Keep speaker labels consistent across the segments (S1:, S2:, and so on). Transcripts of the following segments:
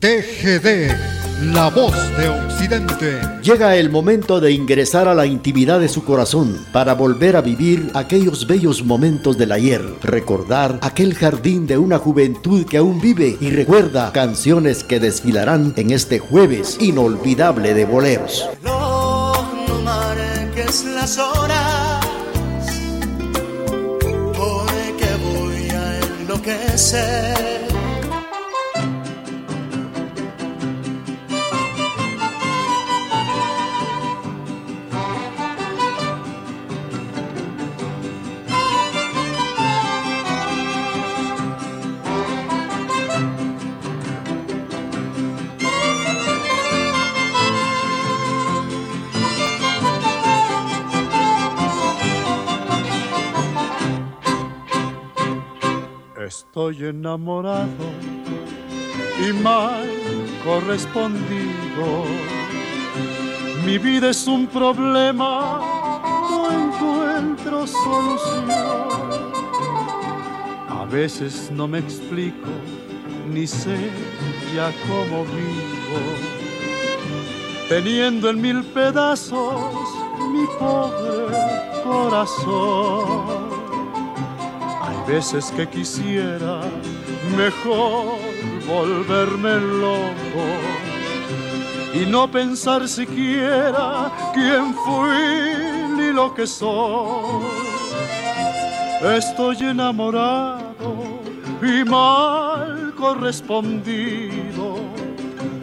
S1: TGD, la voz de Occidente.
S2: Llega el momento de ingresar a la intimidad de su corazón para volver a vivir aquellos bellos momentos del ayer, recordar aquel jardín de una juventud que aún vive y recuerda canciones que desfilarán en este jueves inolvidable de boleros.
S3: No, no marques las horas, porque voy a enloquecer.
S4: Estoy enamorado y mal correspondido. Mi vida es un problema, no encuentro solución. A veces no me explico, ni sé ya cómo vivo. Teniendo en mil pedazos mi pobre corazón veces que quisiera mejor volverme loco y no pensar siquiera quién fui ni lo que soy. Estoy enamorado y mal correspondido.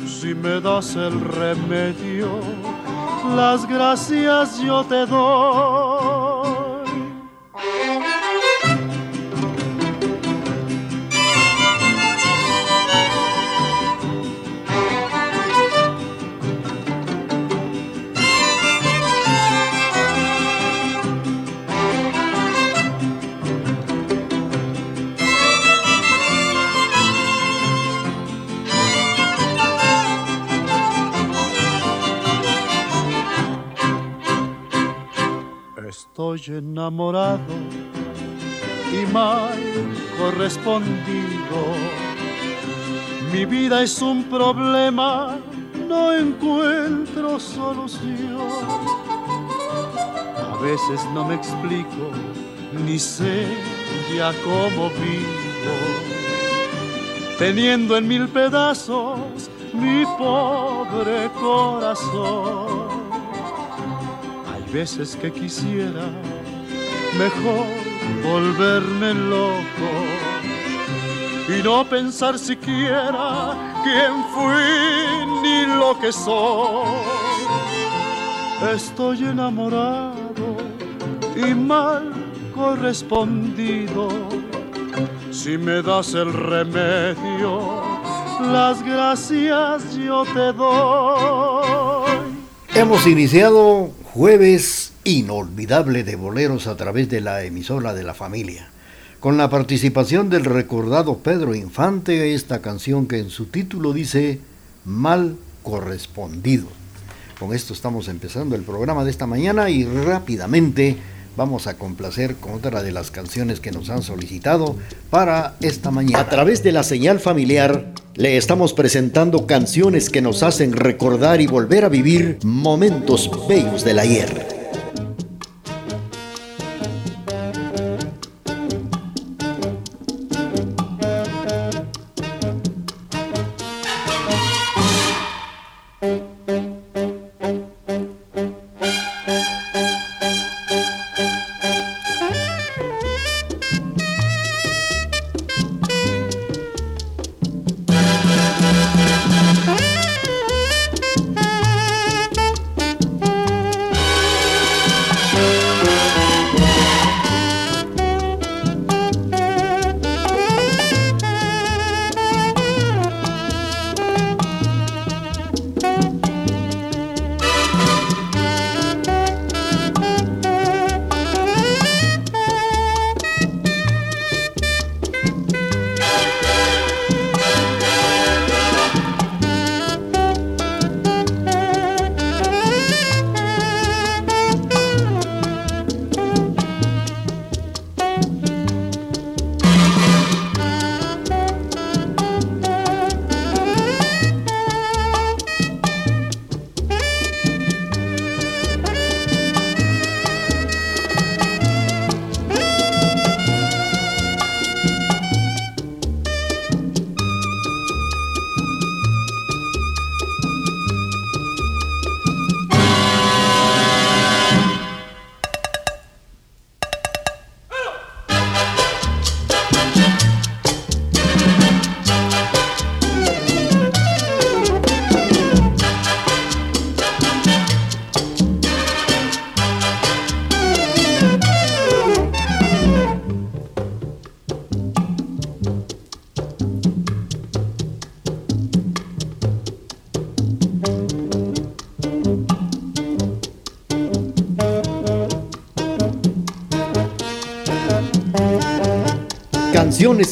S4: Si me das el remedio, las gracias yo te doy. Enamorado y mal correspondido. Mi vida es un problema, no encuentro solución. A veces no me explico, ni sé ya cómo vivo. Teniendo en mil pedazos mi pobre corazón veces que quisiera mejor volverme loco y no pensar siquiera quién fui ni lo que soy. Estoy enamorado y mal correspondido. Si me das el remedio, las gracias yo te doy.
S2: Hemos iniciado jueves inolvidable de boleros a través de la emisora de la familia. Con la participación del recordado Pedro Infante, esta canción que en su título dice Mal correspondido. Con esto estamos empezando el programa de esta mañana y rápidamente vamos a complacer con otra de las canciones que nos han solicitado para esta mañana. A través de la señal familiar le estamos presentando canciones que nos hacen recordar y volver a vivir momentos bellos del ayer.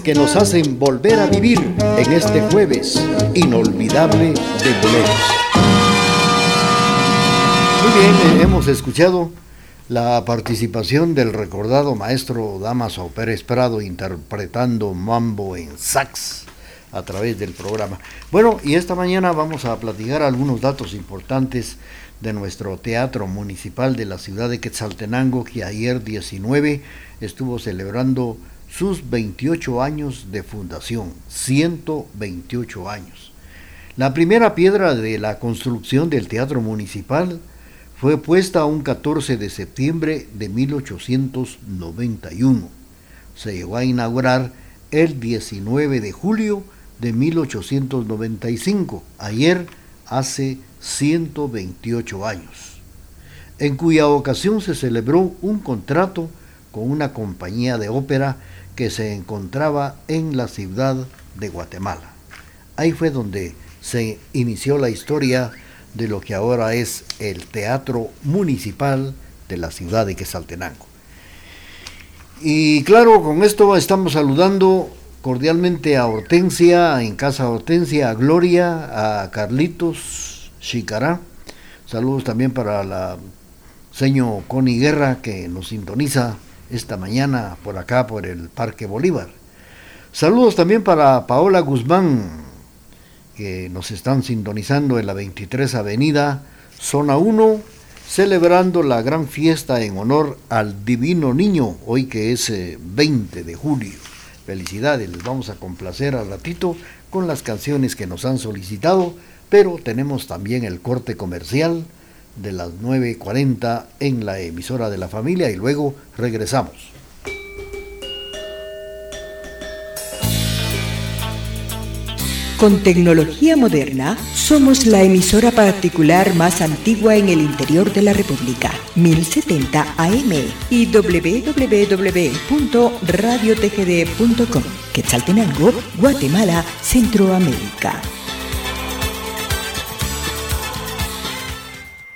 S2: Que nos hacen volver a vivir en este jueves inolvidable de boleros. Muy bien, eh, hemos escuchado la participación del recordado maestro Damaso Pérez Prado interpretando mambo en sax a través del programa. Bueno, y esta mañana vamos a platicar algunos datos importantes de nuestro Teatro Municipal de la ciudad de Quetzaltenango, que ayer 19 estuvo celebrando sus 28 años de fundación, 128 años. La primera piedra de la construcción del Teatro Municipal fue puesta un 14 de septiembre de 1891. Se llegó a inaugurar el 19 de julio de 1895, ayer hace 128 años, en cuya ocasión se celebró un contrato con una compañía de ópera que se encontraba en la ciudad de Guatemala. Ahí fue donde se inició la historia de lo que ahora es el Teatro Municipal de la ciudad de Quesaltenango. Y claro, con esto estamos saludando cordialmente a Hortensia, en casa Hortensia, a Gloria, a Carlitos Chicará. Saludos también para la señor Connie Guerra que nos sintoniza esta mañana por acá, por el Parque Bolívar. Saludos también para Paola Guzmán, que nos están sintonizando en la 23 Avenida, Zona 1, celebrando la gran fiesta en honor al Divino Niño, hoy que es 20 eh, de julio. Felicidades, les vamos a complacer al ratito con las canciones que nos han solicitado, pero tenemos también el corte comercial de las 9.40 en la emisora de la familia y luego regresamos.
S5: Con tecnología moderna, somos la emisora particular más antigua en el interior de la República, 1070 AM y www.radiotgd.com, Quetzaltenango, Guatemala, Centroamérica.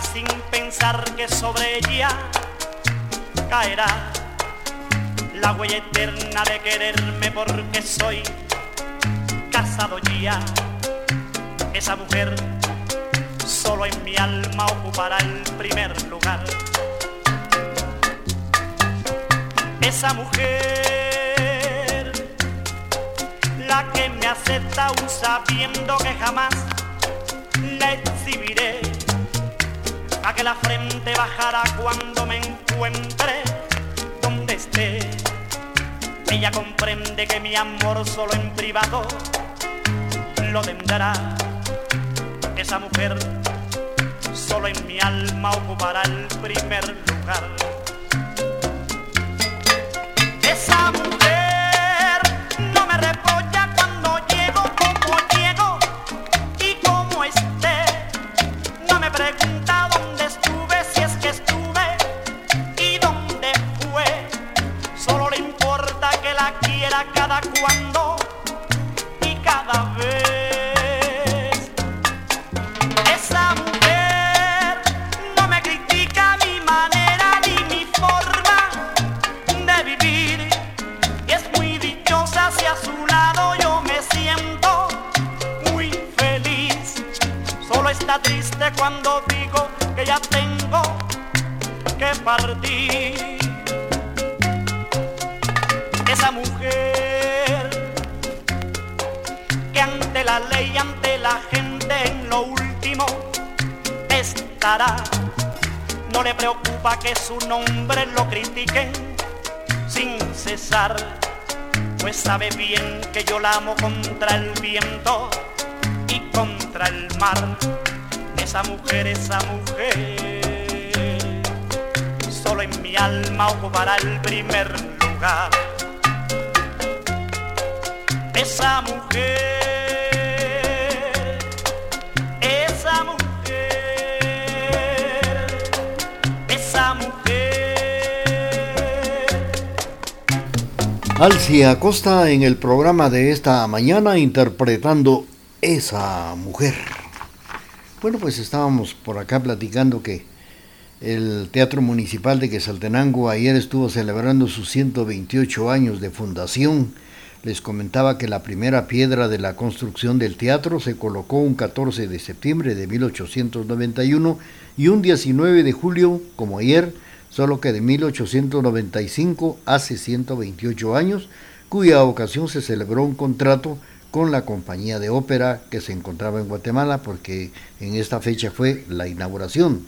S6: sin pensar que sobre ella caerá la huella eterna de quererme porque soy casado ya. Esa mujer solo en mi alma ocupará el primer lugar. Esa mujer, la que me acepta aún sabiendo que jamás la exhibiré a que la frente bajara cuando me encuentre donde esté. Ella comprende que mi amor solo en privado lo tendrá. Esa mujer solo en mi alma ocupará el primer lugar. Esa mujer no me repolla cuando llego como llego y como esté. No me pregunta cada cuando y cada vez. Esa mujer no me critica mi manera ni mi forma de vivir. Y es muy dichosa si a su lado yo me siento muy feliz. Solo está triste cuando digo que ya tengo que partir la ley, ante la gente en lo último estará. No le preocupa que su nombre lo critiquen sin cesar, pues sabe bien que yo la amo contra el viento contra el mar. Esa mujer, esa mujer, solo en mi alma ocupará el primer lugar. Esa mujer
S2: Alcia Acosta en el programa de esta mañana interpretando esa mujer. Bueno, pues estábamos por acá platicando que el Teatro Municipal de Quesaltenango ayer estuvo celebrando sus 128 años de fundación. Les comentaba que la primera piedra de la construcción del teatro se colocó un 14 de septiembre de 1891 y un 19 de julio, como ayer, solo que de 1895, hace 128 años, cuya ocasión se celebró un contrato con la compañía de ópera que se encontraba en Guatemala, porque en esta fecha fue la inauguración.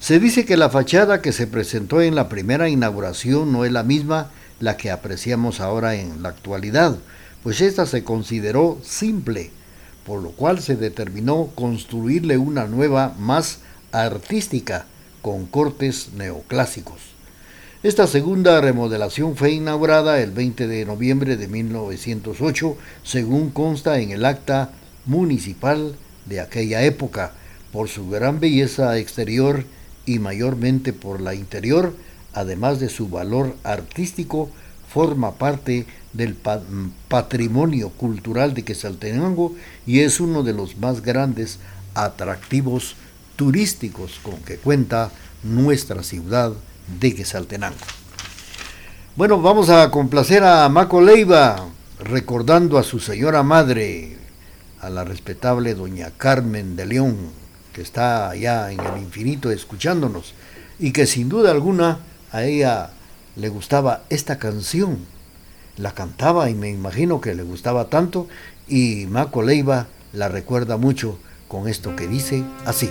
S2: Se dice que la fachada que se presentó en la primera inauguración no es la misma la que apreciamos ahora en la actualidad, pues esta se consideró simple, por lo cual se determinó construirle una nueva más artística, con cortes neoclásicos. Esta segunda remodelación fue inaugurada el 20 de noviembre de 1908, según consta en el acta municipal de aquella época, por su gran belleza exterior y mayormente por la interior, además de su valor artístico, forma parte del patrimonio cultural de Quesaltenango y es uno de los más grandes atractivos turísticos con que cuenta nuestra ciudad de Quesaltenango. Bueno, vamos a complacer a Maco Leiva recordando a su señora madre, a la respetable doña Carmen de León, que está allá en el infinito escuchándonos y que sin duda alguna a ella le gustaba esta canción. La cantaba y me imagino que le gustaba tanto y Maco Leiva la recuerda mucho con esto que dice así.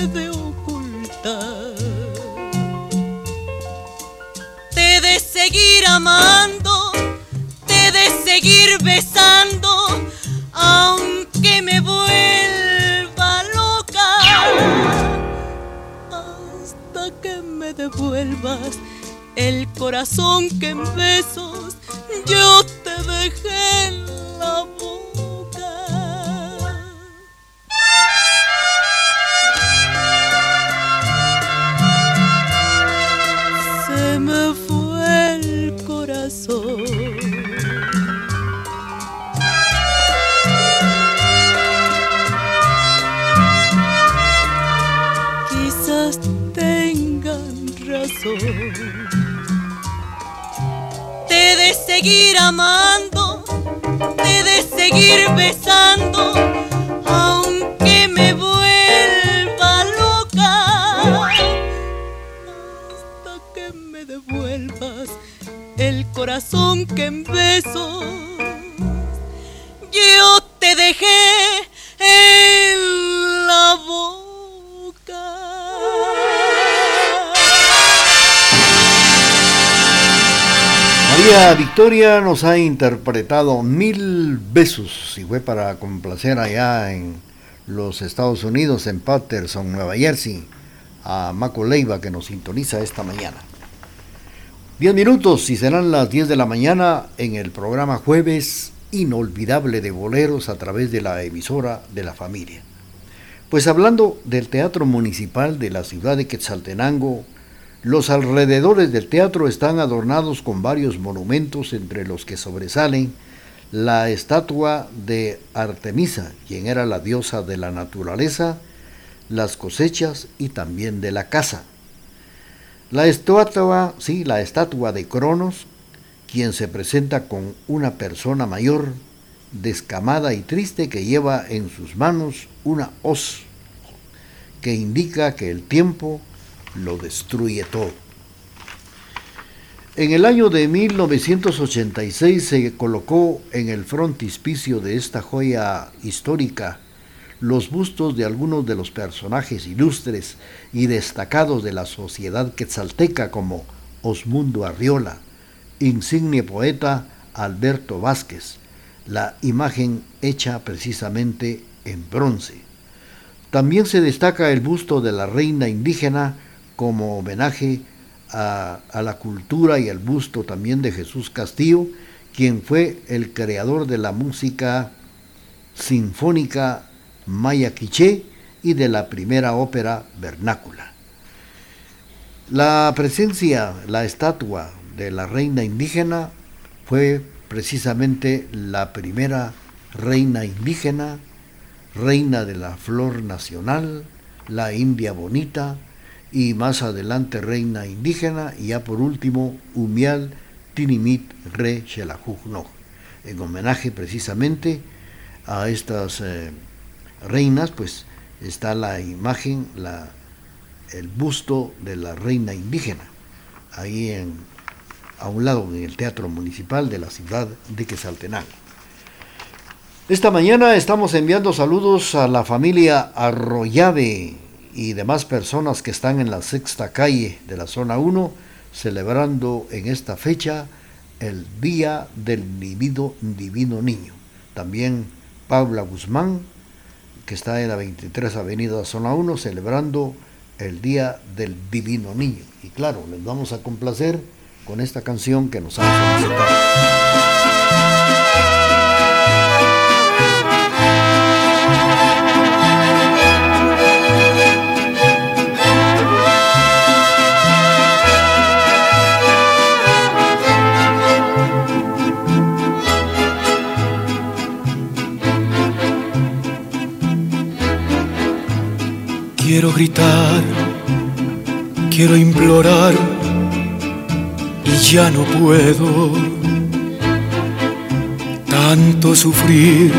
S7: porque lo he de ocultar. Te de seguir amando, te de seguir besando, aunque me vuelva loca, hasta que me devuelvas el corazón que en besos yo te dejé la boca. Te de seguir amando, te de seguir besando, aunque me vuelva loca, hasta que me devuelvas el corazón que en besos yo te dejé.
S2: Victoria nos ha interpretado Mil Besos y fue para complacer allá en los Estados Unidos, en Patterson, Nueva Jersey, a Maco Leiva que nos sintoniza esta mañana. Diez minutos y serán las 10 de la mañana en el programa Jueves Inolvidable de Boleros a través de la emisora de la familia. Pues hablando del Teatro Municipal de la ciudad de Quetzaltenango, los alrededores del teatro están adornados con varios monumentos entre los que sobresalen la estatua de Artemisa, quien era la diosa de la naturaleza, las cosechas y también de la casa. La estatua, sí, la estatua de Cronos, quien se presenta con una persona mayor, descamada y triste, que lleva en sus manos una hoz, que indica que el tiempo lo destruye todo. En el año de 1986 se colocó en el frontispicio de esta joya histórica los bustos de algunos de los personajes ilustres y destacados de la sociedad quetzalteca como Osmundo Arriola, insigne poeta Alberto Vázquez, la imagen hecha precisamente en bronce. También se destaca el busto de la reina indígena como homenaje a, la cultura y el busto también de Jesús Castillo, quien fue el creador de la música sinfónica maya quiché y de la primera ópera vernácula. La presencia, la estatua de la reina indígena fue precisamente la primera reina indígena, reina de la flor nacional, la India bonita y más adelante reina indígena y ya por último Umial Tinimit Re Xelajuj En homenaje precisamente a estas eh, reinas, pues está la imagen, la, el busto de la reina indígena, ahí en, a un lado en el Teatro Municipal de la ciudad de Quesaltenango. Esta mañana estamos enviando saludos a la familia Arroyave y demás personas que están en la sexta calle de la zona 1, celebrando en esta fecha el Día del Divino, Divino Niño. También Paula Guzmán, que está en la 23 Avenida Zona 1, celebrando el Día del Divino Niño. Y claro, les vamos a complacer con esta canción que nos han solicitado.
S8: Quiero gritar, quiero implorar y ya no puedo. Tanto sufrir,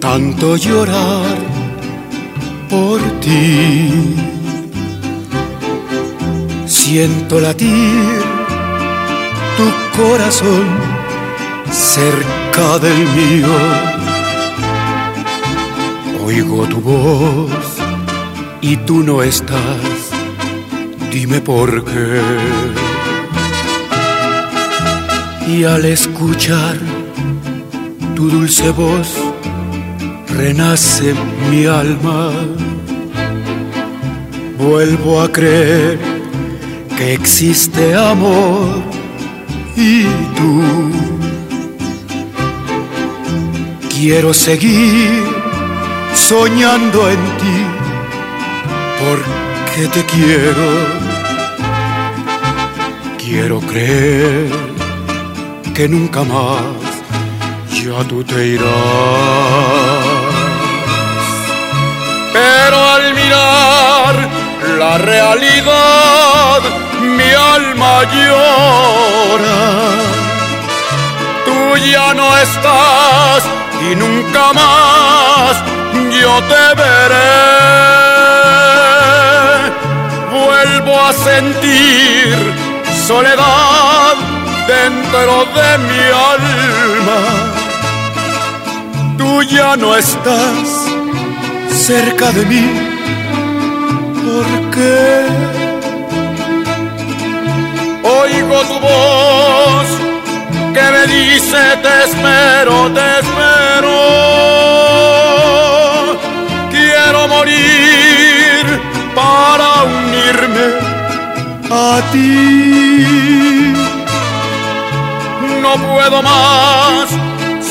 S8: tanto llorar por ti. Siento latir tu corazón cerca del mío. Oigo tu voz y tú no estás, dime por qué. Y al escuchar tu dulce voz, renace mi alma. Vuelvo a creer que existe amor y tú. Quiero seguir soñando en ti porque te quiero. Quiero creer que nunca más ya tú te irás. Pero al mirar la realidad, mi alma llora.
S9: tú ya no estás y nunca más yo te veré. Vuelvo a sentir soledad dentro de mi alma. Tú ya no estás cerca de mí. ¿Por qué? Oigo tu voz que me dice te espero, te espero. Quiero morir para unirme a ti. No puedo más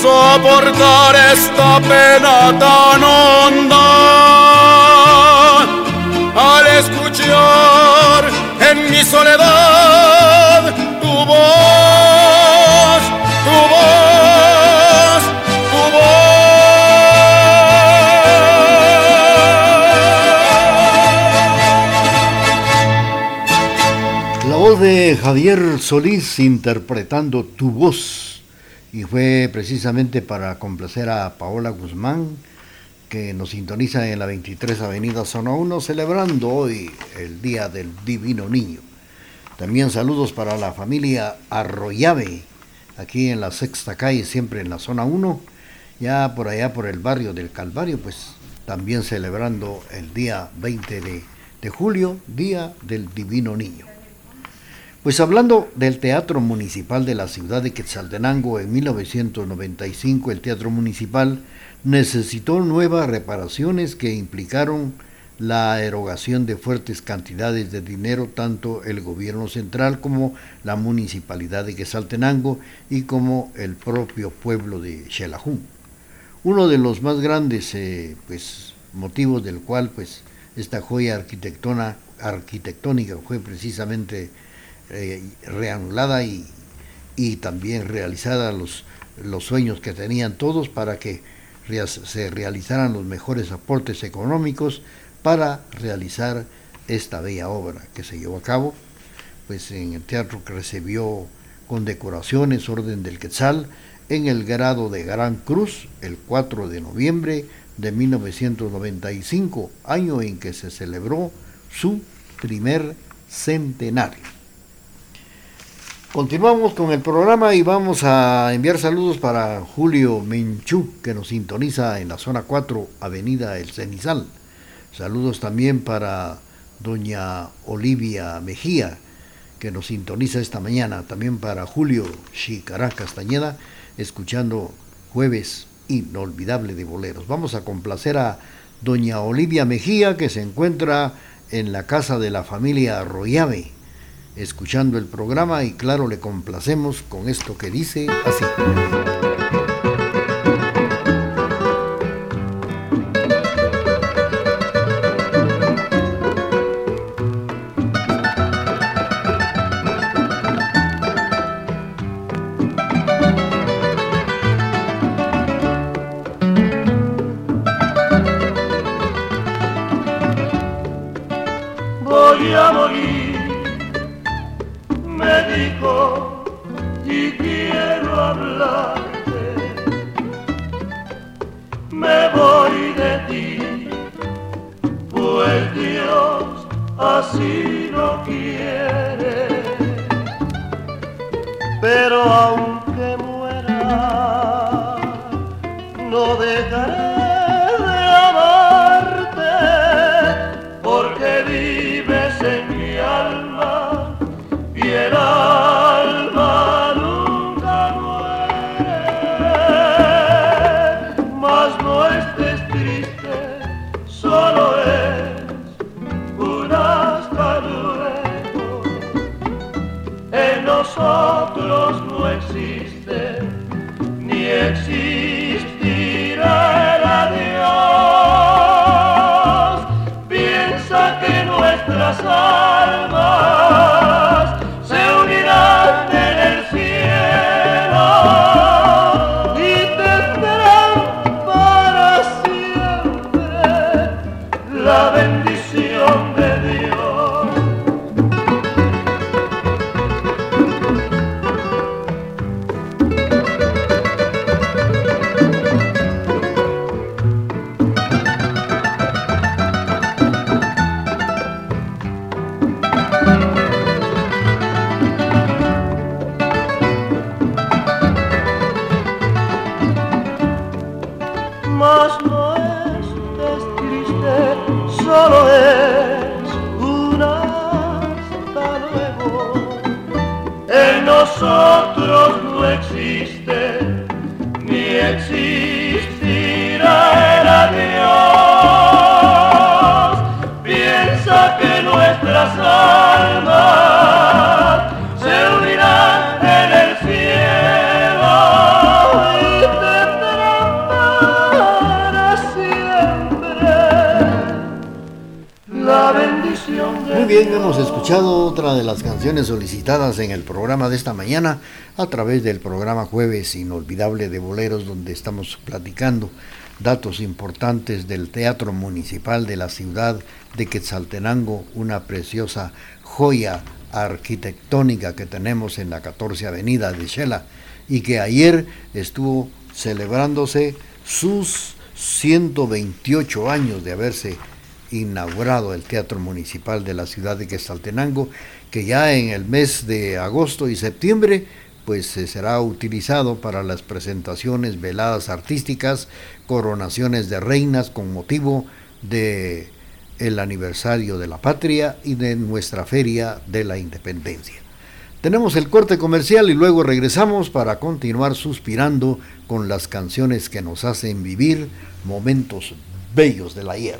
S9: soportar esta pena tan honda al escuchar en mi soledad
S2: La voz de Javier Solís interpretando tu voz y fue precisamente para complacer a Paola Guzmán que nos sintoniza en la 23 Avenida Zona 1 celebrando hoy el Día del Divino Niño. También saludos para la familia Arroyave, aquí en la sexta calle, siempre en la zona 1, ya por allá por el barrio del Calvario, pues también celebrando el día 20 de, de julio, Día del Divino Niño. Pues hablando del Teatro Municipal de la ciudad de Quetzaltenango en 1995, el Teatro Municipal necesitó nuevas reparaciones que implicaron la erogación de fuertes cantidades de dinero, tanto el gobierno central como la municipalidad de Quetzaltenango y como el propio pueblo de Xelajún. Uno de los más grandes eh, pues, motivos del cual pues, esta joya arquitectónica fue precisamente eh, reanudada y, y, también realizada los, los sueños que tenían todos para que se realizaran los mejores aportes económicos para realizar esta bella obra que se llevó a cabo pues en el teatro que recibió condecoraciones Orden del Quetzal en el grado de Gran Cruz el 4 de noviembre de 1995, año en que se celebró su primer centenario. Continuamos con el programa y vamos a enviar saludos para Julio Menchú, que nos sintoniza en la zona 4, Avenida El Cenizal. Saludos también para doña Olivia Mejía, que nos sintoniza esta mañana. También para Julio Chicará Castañeda, escuchando Jueves Inolvidable de Boleros. Vamos a complacer a doña Olivia Mejía, que se encuentra en la casa de la familia Arroyave escuchando el programa y claro, le complacemos con esto que dice así. Las canciones solicitadas en el programa de esta mañana a través del programa Jueves Inolvidable de Boleros, donde estamos platicando datos importantes del Teatro Municipal de la ciudad de Quetzaltenango, una preciosa joya arquitectónica que tenemos en la 14 Avenida de Shela y que ayer estuvo celebrándose sus 128 años de haberse inaugurado el Teatro Municipal de la ciudad de Quetzaltenango, que ya en el mes de agosto y septiembre pues será utilizado para las presentaciones, veladas artísticas, coronaciones de reinas con motivo de el aniversario de la patria y de nuestra feria de la independencia. Tenemos el corte comercial y luego regresamos para continuar suspirando con las canciones que nos hacen vivir momentos bellos del ayer.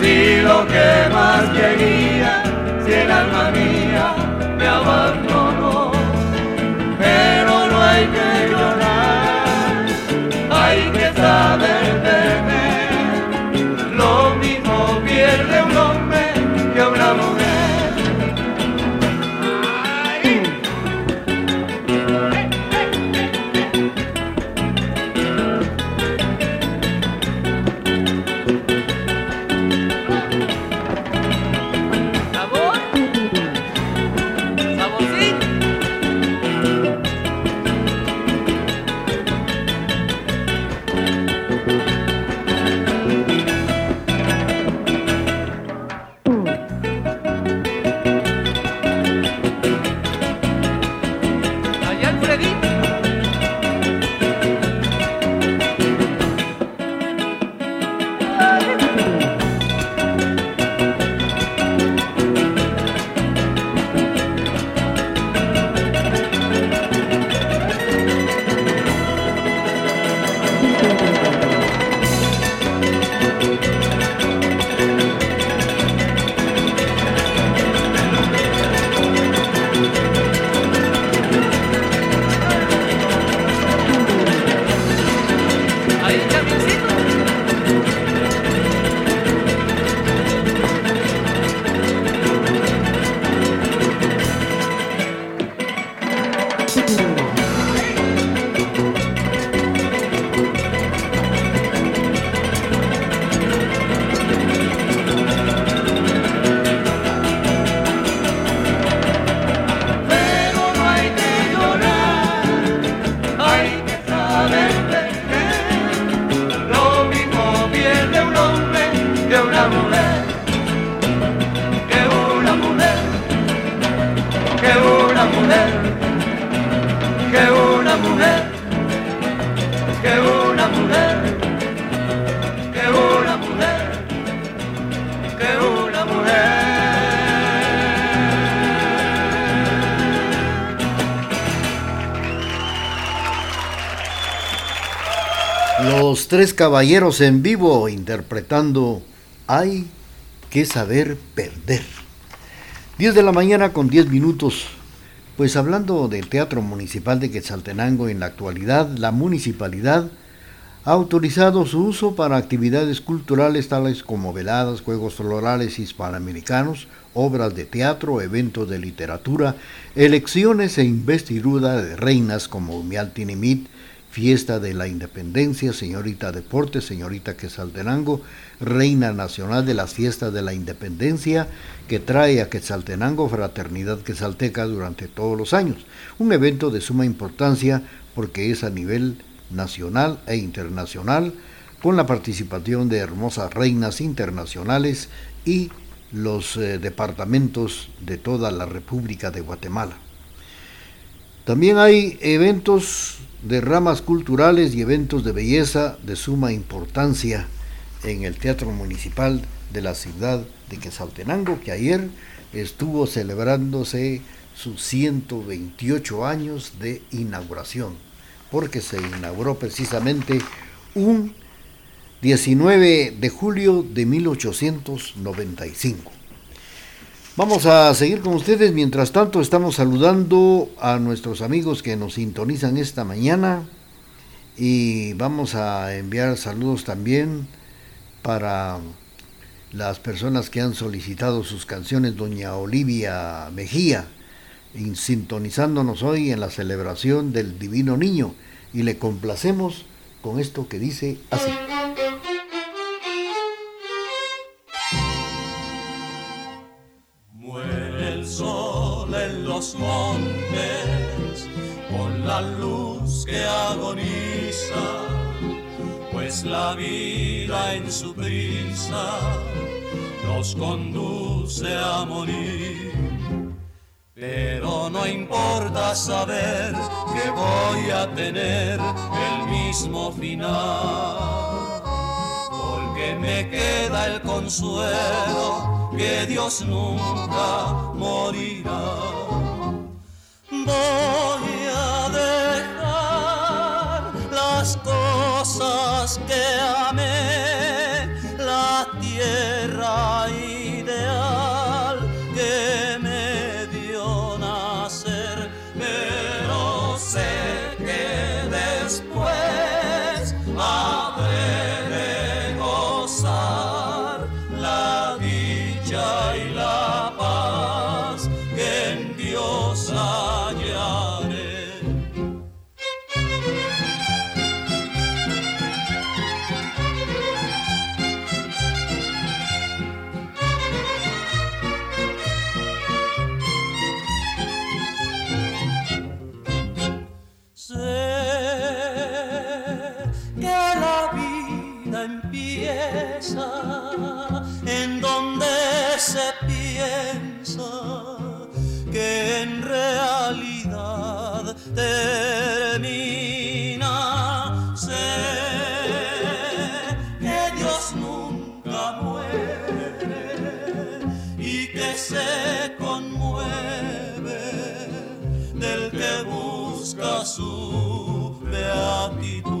S10: Si lo que más quería, si el alma mía me abandonó,
S2: tres caballeros en vivo interpretando Hay que saber perder. 10 de la mañana con 10 minutos. Pues hablando del Teatro Municipal de Quetzaltenango en la actualidad, la municipalidad ha autorizado su uso para actividades culturales tales como veladas, juegos florales hispanoamericanos, obras de teatro, eventos de literatura, elecciones e investidura de reinas como Umialtinimit, Fiesta de la Independencia, Señorita Deportes, Señorita Quetzaltenango, Reina Nacional de las Fiestas de la Independencia, que trae a Quetzaltenango Fraternidad Quetzalteca durante todos los años. Un evento de suma importancia porque es a nivel nacional e internacional, con la participación de hermosas reinas internacionales y los eh, departamentos de toda la República de Guatemala. También hay eventos de ramas culturales y eventos de belleza de suma importancia en el Teatro Municipal de la ciudad de Quetzaltenango, que ayer estuvo celebrándose sus 128 años de inauguración, porque se inauguró precisamente un 19 de julio de 1895. Vamos a seguir con ustedes. Mientras tanto, estamos saludando a nuestros amigos que nos sintonizan esta mañana y vamos a enviar saludos también para las personas que han solicitado sus canciones. Doña Olivia Mejía, sintonizándonos hoy en la celebración del Divino Niño y le complacemos con esto que dice así.
S3: Luz que agoniza, pues la vida en su prisa nos conduce a morir. Pero no importa saber que voy a tener el mismo final, porque me queda el consuelo que Dios nunca morirá voy cosas que amé, la tierra ideal termina. Sé que Dios nunca muere y que se conmueve del que busca su beatitud.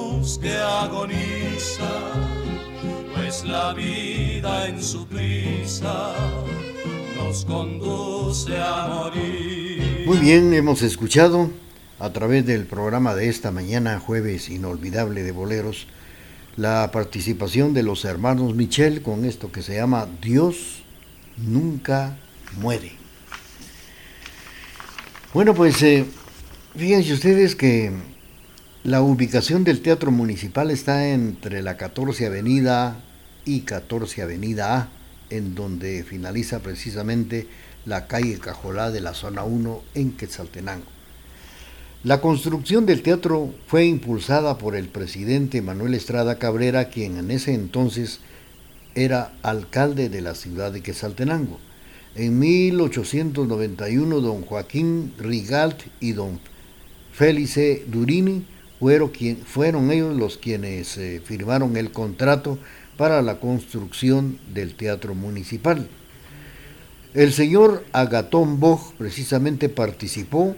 S3: que agoniza, pues la vida en su prisa nos conduce a morir.
S2: Muy bien, hemos escuchado a través del programa de esta mañana, jueves inolvidable de boleros, la participación de los hermanos Michel con esto que se llama Dios nunca muere. Bueno, pues eh, fíjense ustedes que la ubicación del Teatro Municipal está entre la 14 Avenida y 14 Avenida A, en donde finaliza precisamente la calle Cajolá de la zona 1 en Quetzaltenango. La construcción del teatro fue impulsada por el presidente Manuel Estrada Cabrera, quien en ese entonces era alcalde de la ciudad de Quetzaltenango. En 1891 don Joaquín Rigalt y don Félice Durini fueron, ellos los quienes eh, firmaron el contrato para la construcción del teatro municipal. El señor Agatón Boj precisamente participó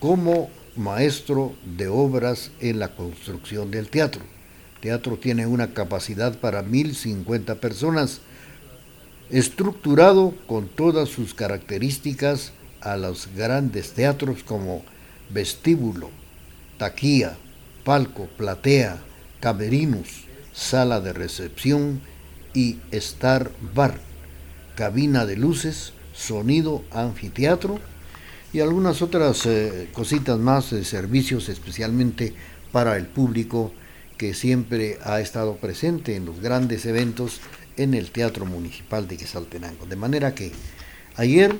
S2: como maestro de obras en la construcción del teatro. El teatro tiene una capacidad para 1050 personas, estructurado con todas sus características a los grandes teatros como vestíbulo, taquía, palco, platea, camerinos, sala de recepción y Star Bar, cabina de luces, sonido, anfiteatro y algunas otras eh, cositas más de servicios especialmente para el público que siempre ha estado presente en los grandes eventos en el Teatro Municipal de Quesaltenango. De manera que ayer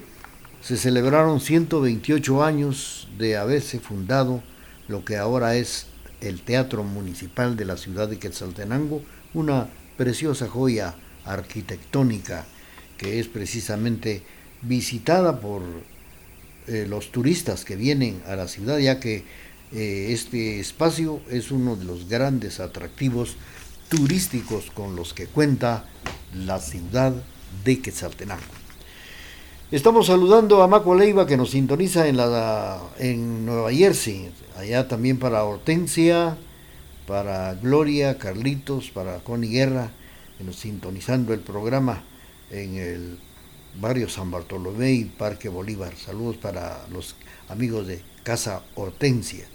S2: se celebraron 128 años de haberse fundado lo que ahora es el Teatro Municipal de la ciudad de Quetzaltenango, una preciosa joya arquitectónica que es precisamente visitada por eh, los turistas que vienen a la ciudad, ya que eh, este espacio es uno de los grandes atractivos turísticos con los que cuenta la ciudad de Quetzaltenango. Estamos saludando a Maco Leiva que nos sintoniza en, la, en Nueva Jersey, allá también para Hortensia, para Gloria, Carlitos, para Connie Guerra, nos sintonizando el programa en el barrio San Bartolomé y Parque Bolívar. Saludos para los amigos de Casa Hortensia.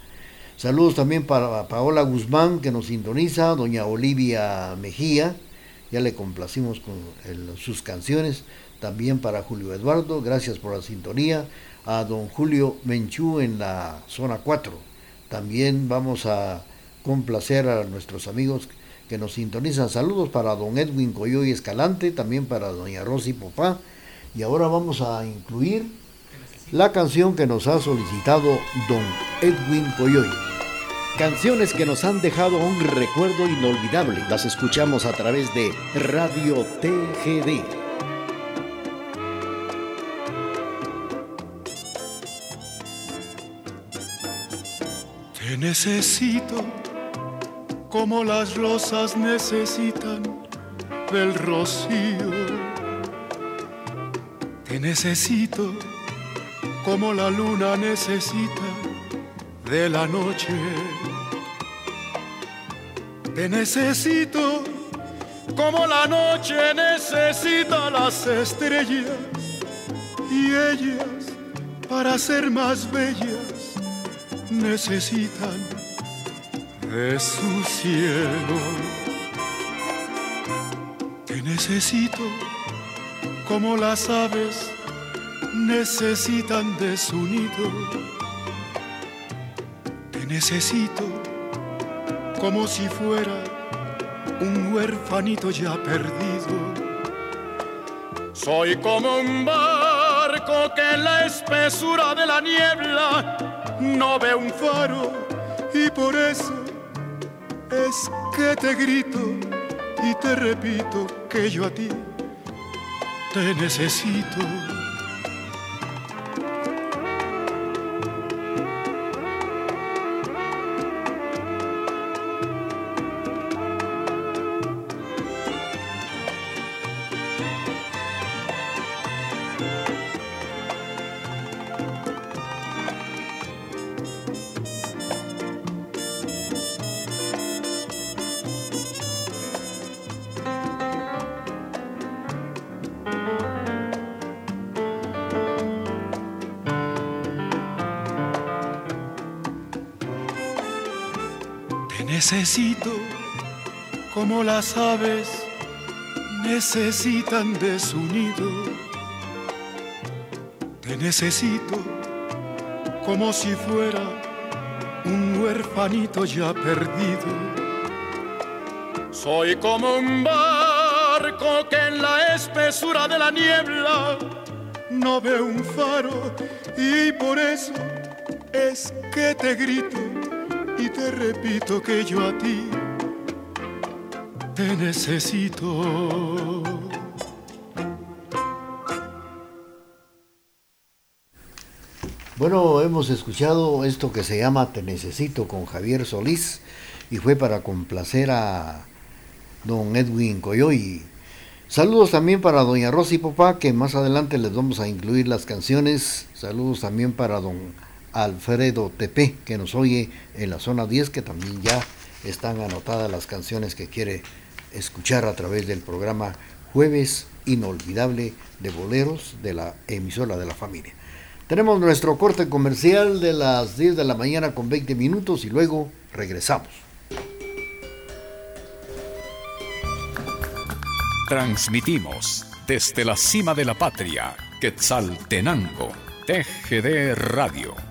S2: Saludos también para Paola Guzmán que nos sintoniza, doña Olivia Mejía, ya le complacimos con sus canciones también para Julio Eduardo, gracias por la sintonía, a don Julio Menchú en la zona 4. También vamos a complacer a nuestros amigos que nos sintonizan. Saludos para don Edwin Coyoy Escalante, también para doña Rosy Popá. Y ahora vamos a incluir la canción que nos ha solicitado don Edwin Coyoy. Canciones que nos han dejado un recuerdo inolvidable. Las escuchamos a través de Radio TGD
S8: necesito como las rosas necesitan del rocío. Te necesito como la luna necesita de la noche. Te necesito como la noche necesita las estrellas y ellas para ser más bellas necesitan de su cielo. Te necesito como las aves necesitan de su nido. Te necesito como si fuera un huerfanito ya perdido. Soy como un barco que en la espesura de la niebla no ve un faro y por eso es que te grito y te repito que yo a ti te necesito. Necesito como las aves necesitan de su nido. Te necesito como si fuera un huerfanito ya perdido. Soy como un barco que en la espesura de la niebla no ve un faro y por eso es que te grito repito que yo a ti te necesito.
S2: Bueno, hemos escuchado esto que se llama Te Necesito con Javier Solís y fue para complacer a don Edwin Coyoy. Saludos también para doña Rosy Popá, que más adelante les vamos a incluir las canciones. Saludos también para don Alfredo Tepe, que nos oye en la zona 10, que también ya están anotadas las canciones que quiere escuchar a través del programa Jueves Inolvidable de Boleros de la emisora de la familia. Tenemos nuestro corte comercial de las 10 de la mañana con 20 minutos y luego regresamos.
S11: Transmitimos desde la cima de la patria, Quetzaltenango, TGD Radio.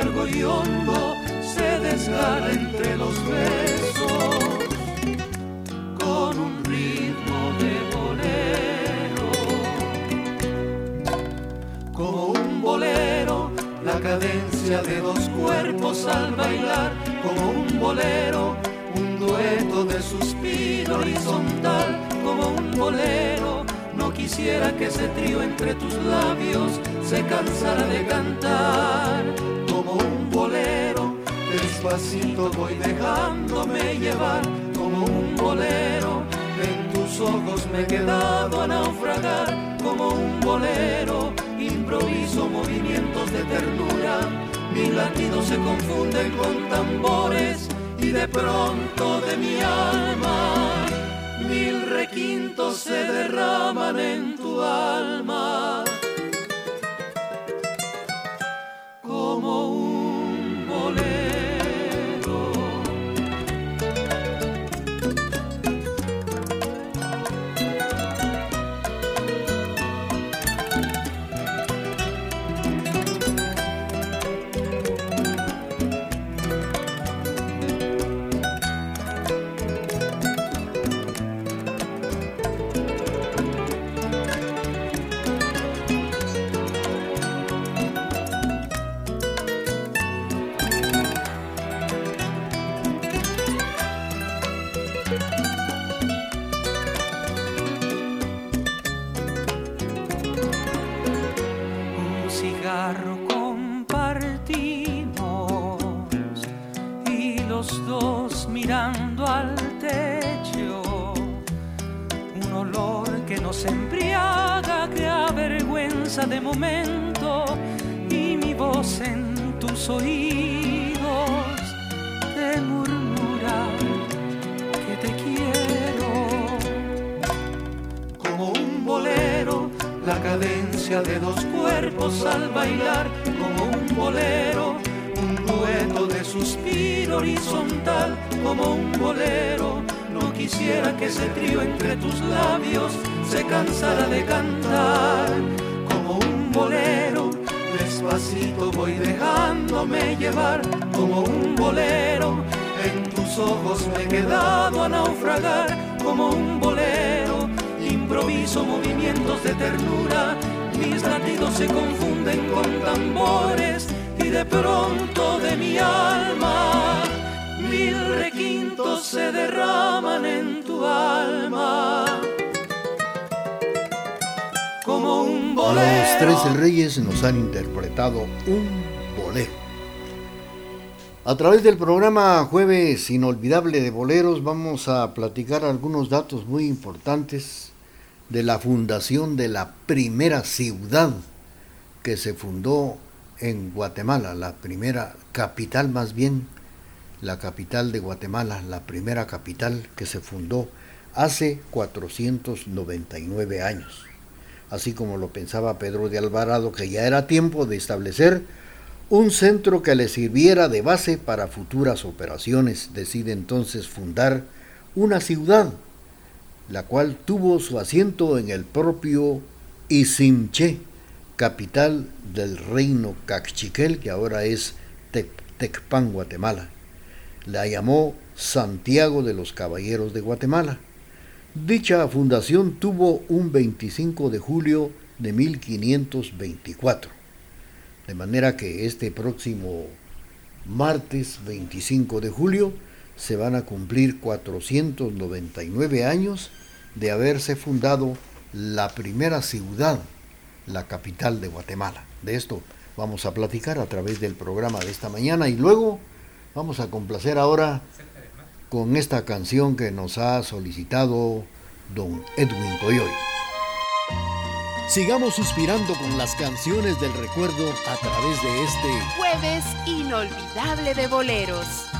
S10: Largo y hondo se desgarra entre los besos con un ritmo de bolero como un bolero la cadencia de dos cuerpos al bailar como un bolero un dueto de suspiro horizontal como un bolero. No quisiera que ese trío entre tus labios se cansara de cantar. Despacito voy dejándome llevar como un bolero. En tus ojos me he quedado a naufragar como un bolero. Improviso movimientos de ternura. Mis latidos se confunden con tambores y de pronto de mi alma mil requintos se derraman en tu alma cigarro compartimos y los dos mirando al techo. Un olor que nos embriaga, que avergüenza de momento y mi voz en tus oídos la cadencia de dos cuerpos al bailar como un bolero, un dueto de suspiro horizontal como un bolero. No quisiera que ese trío entre tus labios se cansara de cantar como un bolero. Despacito voy dejándome llevar como un bolero. En tus ojos me he quedado a naufragar como un bolero improviso movimientos de ternura, mis latidos se confunden con tambores y de pronto de mi alma mil requintos se derraman en tu alma. Como un bolero.
S2: Los Tres Reyes nos han interpretado un bolero. A través del programa Jueves Inolvidable de Boleros vamos a platicar algunos datos muy importantes de la fundación de la primera ciudad que se fundó en Guatemala, la primera capital más bien, la capital de Guatemala, la primera capital que se fundó hace 499 años. Así como lo pensaba Pedro de Alvarado, que ya era tiempo de establecer un centro que le sirviera de base para futuras operaciones, decide entonces fundar una ciudad la cual tuvo su asiento en el propio Isimché, capital del reino Cachiquel, que ahora es Tecpan, Guatemala. La llamó Santiago de los Caballeros de Guatemala. Dicha fundación tuvo un 25 de julio de 1524. De manera que este próximo martes 25 de julio se van a cumplir 499 años de haberse fundado la primera ciudad, la capital de Guatemala. De esto vamos a platicar a través del programa de esta mañana y luego vamos a complacer ahora con esta canción que nos ha solicitado don Edwin Coyoy. Sigamos suspirando con las canciones del recuerdo a través de este
S12: jueves inolvidable de boleros.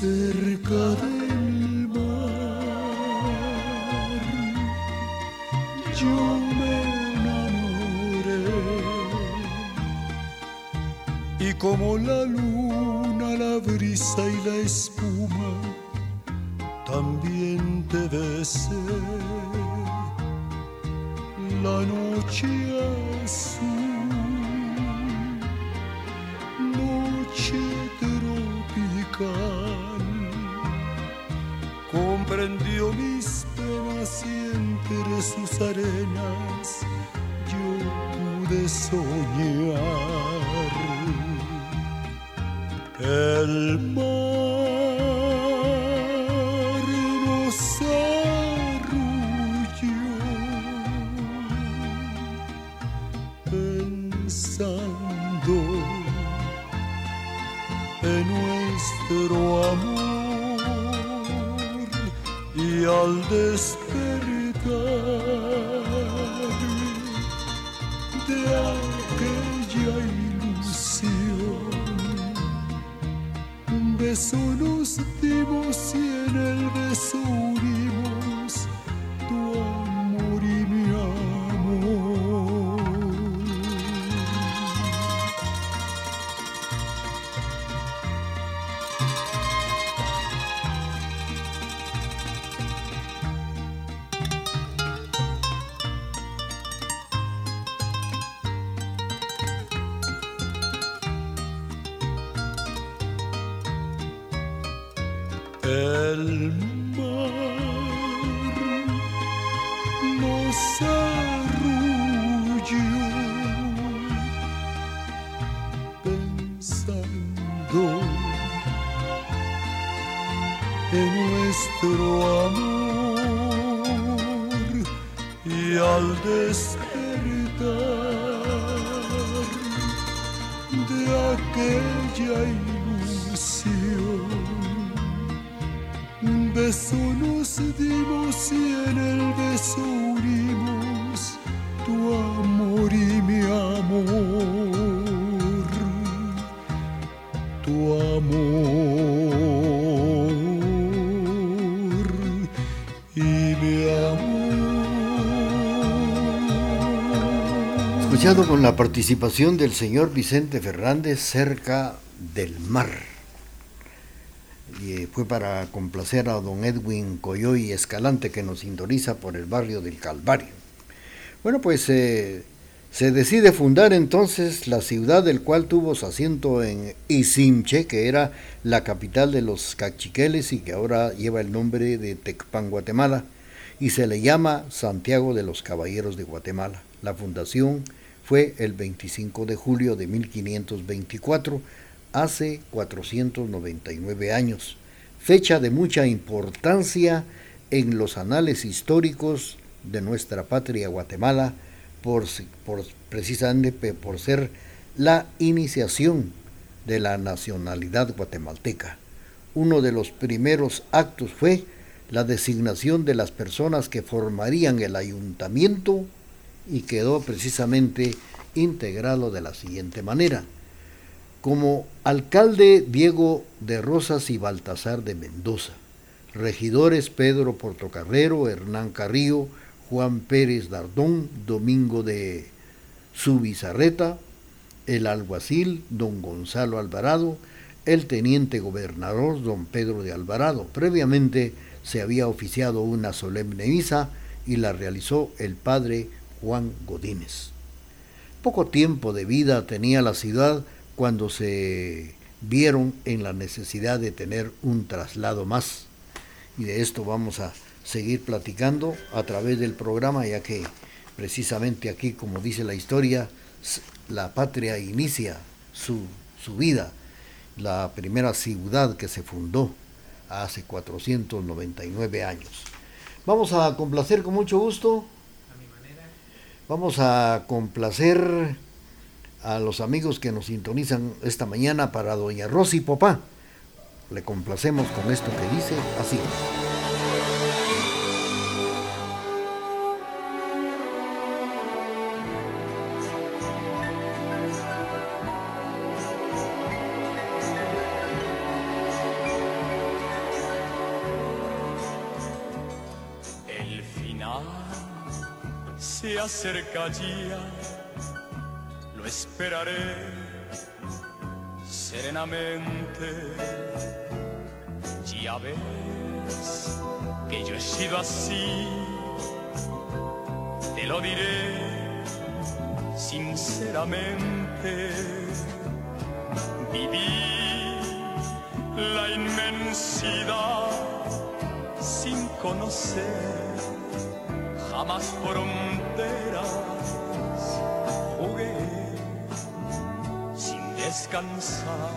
S8: Cerca del mar. Yo me enamoré y como la luna, la brisa y la espuma, también te besé. La noche azul, noche tropical comprendió mis penas y entre sus arenas yo pude soñar. El mar nos arrulló pensando en nuestro amor al despertar de aquella ilusión, un beso nos dimos y en el beso
S2: participación del señor Vicente Fernández cerca del mar. Y eh, fue para complacer a don Edwin Coyoy Escalante que nos sintoniza por el barrio del Calvario. Bueno, pues eh, se decide fundar entonces la ciudad del cual tuvo su asiento en Isimche, que era la capital de los cachiqueles y que ahora lleva el nombre de Tecpan, Guatemala, y se le llama Santiago de los Caballeros de Guatemala. La fundación fue el 25 de julio de 1524, hace 499 años, fecha de mucha importancia en los anales históricos de nuestra patria Guatemala, por, precisamente por ser la iniciación de la nacionalidad guatemalteca. Uno de los primeros actos fue la designación de las personas que formarían el ayuntamiento y quedó precisamente integrado de la siguiente manera. Como alcalde Diego de Rosas y Baltasar de Mendoza, regidores Pedro Portocarrero, Hernán Carrillo, Juan Pérez Dardón, Domingo de Subizarreta, el alguacil don Gonzalo Alvarado, el teniente gobernador don Pedro de Alvarado. Previamente se había oficiado una solemne misa y la realizó el padre Juan Godínez. Poco tiempo de vida tenía la ciudad cuando se vieron en la necesidad de tener un traslado más. Y de esto vamos a seguir platicando a través del programa, ya que precisamente aquí, como dice la historia, la patria inicia su, su vida, la primera ciudad que se fundó hace 499 años. Vamos a complacer con mucho gusto Vamos a complacer a los amigos que nos sintonizan esta mañana para doña Rosy Popá. Le complacemos con esto que dice así.
S13: Cerca ya, lo esperaré serenamente. Ya ves que yo he sido así, te lo diré sinceramente. Viví la inmensidad sin conocer jamás jugué sin descansar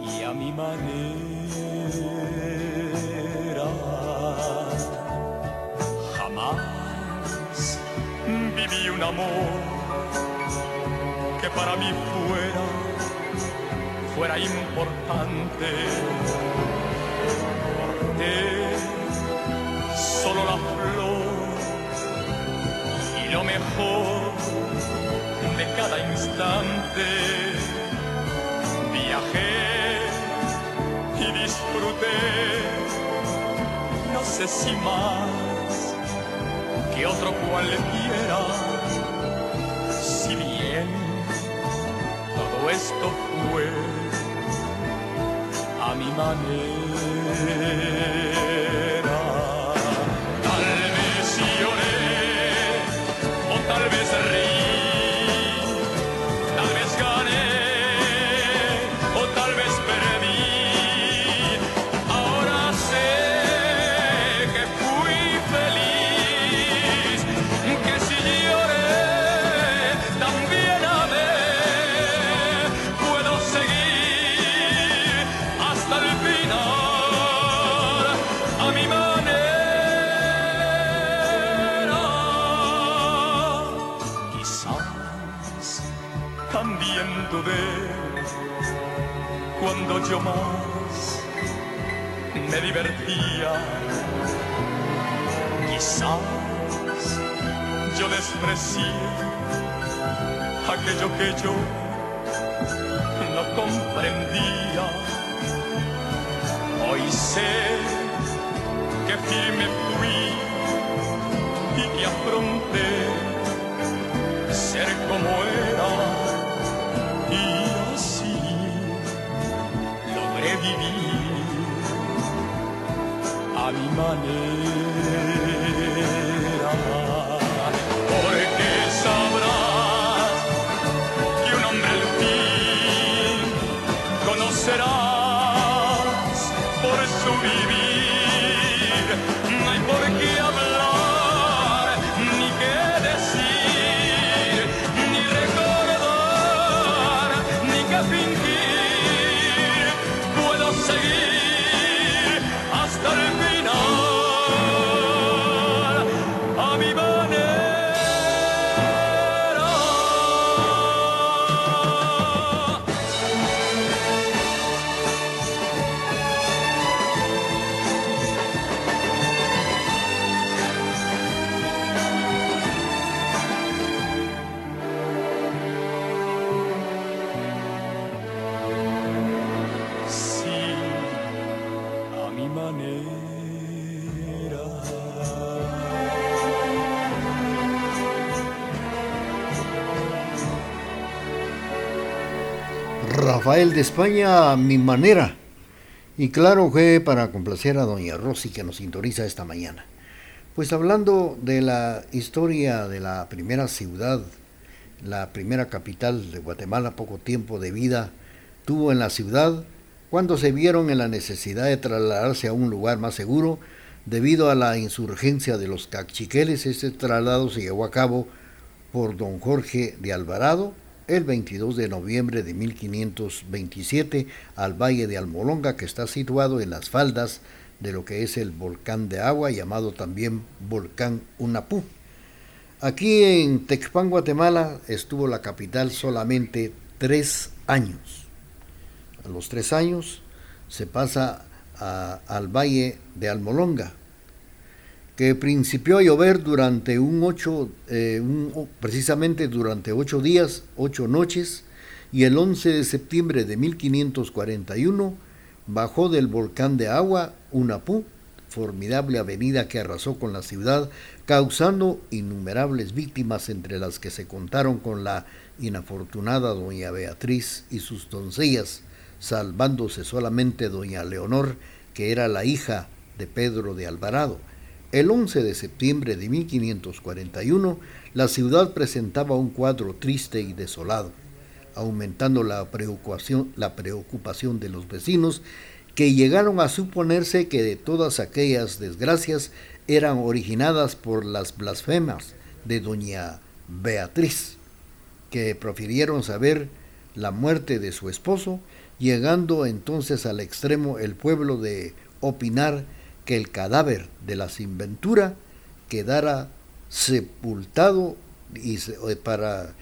S13: y a mi manera jamás viví un amor que para mí fuera fuera importante Viajé y disfruté, no sé si más que otro cualquiera, si bien todo esto fue a mi manera. Yo más me divertía. Quizás yo desprecié aquello que yo no comprendía. Hoy sé que firme fui y que afronté como a
S2: de España, a mi manera. Y claro que para complacer a doña Rosy que nos sintoniza esta mañana. Pues hablando de la historia de la primera ciudad, la primera capital de Guatemala, poco tiempo de vida tuvo en la ciudad cuando se vieron en la necesidad de trasladarse a un lugar más seguro debido a la insurgencia de los cachiqueles. Este traslado se llevó a cabo por don Jorge de Alvarado el 22 de noviembre de 1527 al Valle de Almolonga, que está situado en las faldas de lo que es el volcán de agua, llamado también volcán Unapú. Aquí en Tecpan, Guatemala, estuvo la capital solamente tres años. A los tres años se pasa al Valle de Almolonga, que principió a llover durante un ocho, eh, un- precisamente durante ocho días, ocho noches, y el 11 de septiembre de 1541 bajó del volcán de agua Unapú, formidable avenida que arrasó con la ciudad, causando innumerables víctimas, entre las que se contaron con la inafortunada doña Beatriz y sus doncellas, salvándose solamente doña Leonor, que era la hija de Pedro de Alvarado. El 11 de septiembre de 1541, la ciudad presentaba un cuadro triste y desolado, aumentando la preocupación, la preocupación de los vecinos, que llegaron a suponerse que de todas aquellas desgracias eran originadas por las blasfemas de doña Beatriz, que prefirieron saber la muerte de su esposo, llegando entonces al extremo el pueblo de opinar que el cadáver de la sinventura quedara sepultado y se- para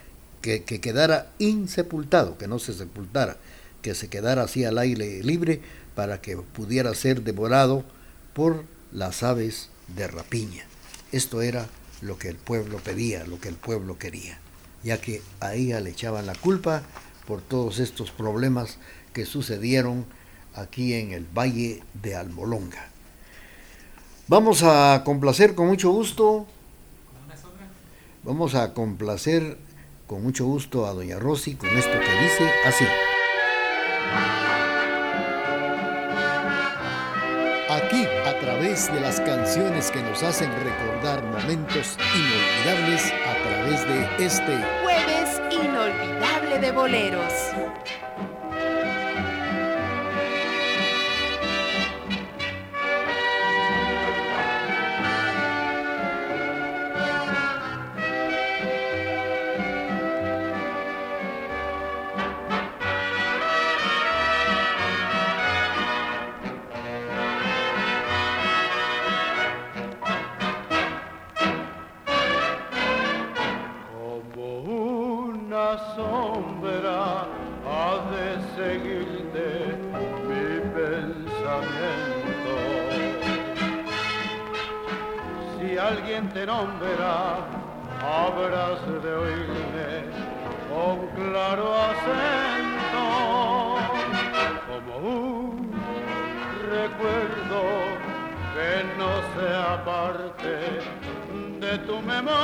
S2: que, que quedara insepultado, que no se sepultara, que se quedara así al aire libre para que pudiera ser devorado por las aves de rapiña. Esto era lo que el pueblo pedía, lo que el pueblo quería, ya que a ella le echaban la culpa por todos estos problemas que sucedieron aquí en el Valle de Almolonga. Vamos a complacer con mucho gusto. Vamos a complacer con mucho gusto a Doña Rosy con esto que dice así. Aquí, a través de las canciones que nos hacen recordar momentos inolvidables, a través de este
S4: Jueves inolvidable de boleros.
S14: Tu memoria.